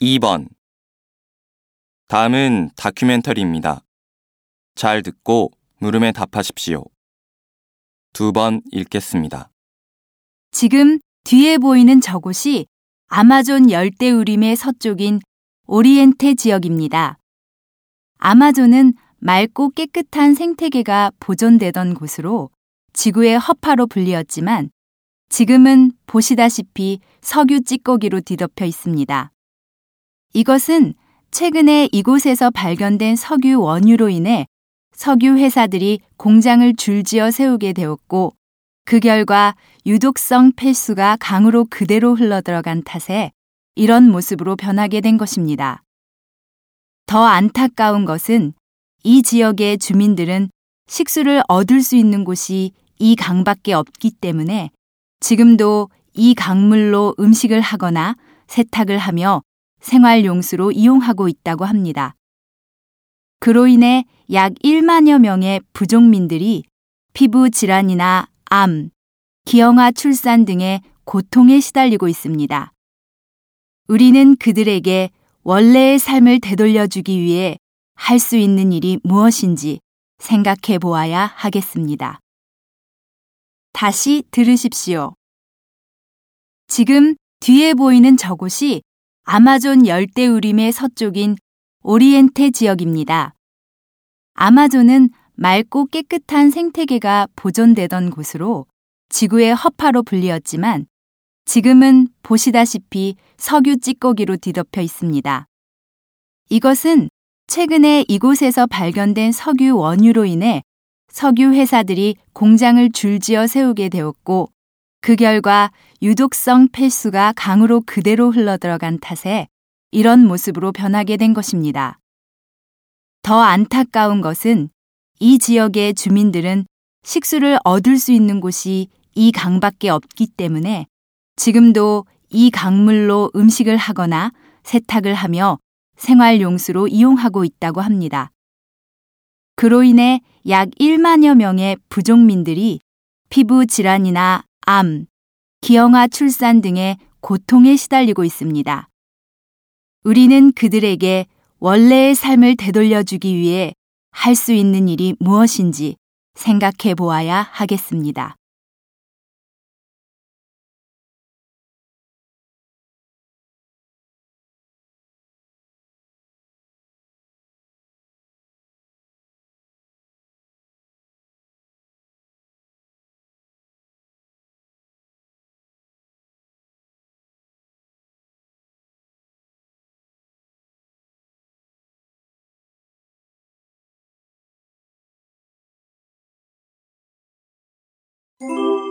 2번 다음은 다큐멘터리입니다. 잘 듣고 물음에 답하십시오. 두 번 읽겠습니다. 지금 뒤에 보이는 저곳이 아마존 열대우림의 서쪽인 오리엔테 지역입니다. 아마존은 맑고 깨끗한 생태계가 보존되던 곳으로 지구의 허파로 불리었지만 지금은 보시다시피 석유 찌꺼기로 뒤덮여 있습니다. 이것은 최근에 이곳에서 발견된 석유 원유로 인해 석유 회사들이 공장을 줄지어 세우게 되었고 그 결과 유독성 폐수가 강으로 그대로 흘러들어간 탓에 이런 모습으로 변하게 된 것입니다. 더 안타까운 것은 이 지역의 주민들은 식수를 얻을 수 있는 곳이 이 강밖에 없기 때문에 지금도 이 강물로 음식을 하거나 세탁을 하며 생활 용수로 이용하고 있다고 합니다. 그로 인해 약 1만여 명의 부족민들이 피부 질환이나 암, 기형아 출산 등의 고통에 시달리고 있습니다. 우리는 그들에게 원래의 삶을 되돌려주기 위해 할 수 있는 일이 무엇인지 생각해 보아야 하겠습니다. 다시 들으십시오. 지금 뒤에 보이는 저곳이 아마존 열대우림의 서쪽인 오리엔테 지역입니다. 아마존은 맑고 깨끗한 생태계가 보존되던 곳으로 지구의 허파로 불리었지만 지금은 보시다시피 석유 찌꺼기로 뒤덮여 있습니다. 이것은 최근에 이곳에서 발견된 석유 원유로 인해 석유 회사들이 공장을 줄지어 세우게 되었고 그 결과 유독성 폐수가 강으로 그대로 흘러들어간 탓에 이런 모습으로 변하게 된 것입니다. 더 안타까운 것은 이 지역의 주민들은 식수를 얻을 수 있는 곳이 이 강밖에 없기 때문에 지금도 이 강물로 음식을 하거나 세탁을 하며 생활용수로 이용하고 있다고 합니다. 그로 인해 약 1만여 명의 부족민들이 피부 질환이나 암, 기형아 출산 등의 고통에 시달리고 있습니다. 우리는 그들에게 원래의 삶을 되돌려주기 위해 할 수 있는 일이 무엇인지 생각해 보아야 하겠습니다. Música